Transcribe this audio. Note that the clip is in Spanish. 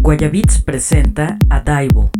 Guayabits presenta a Daibo.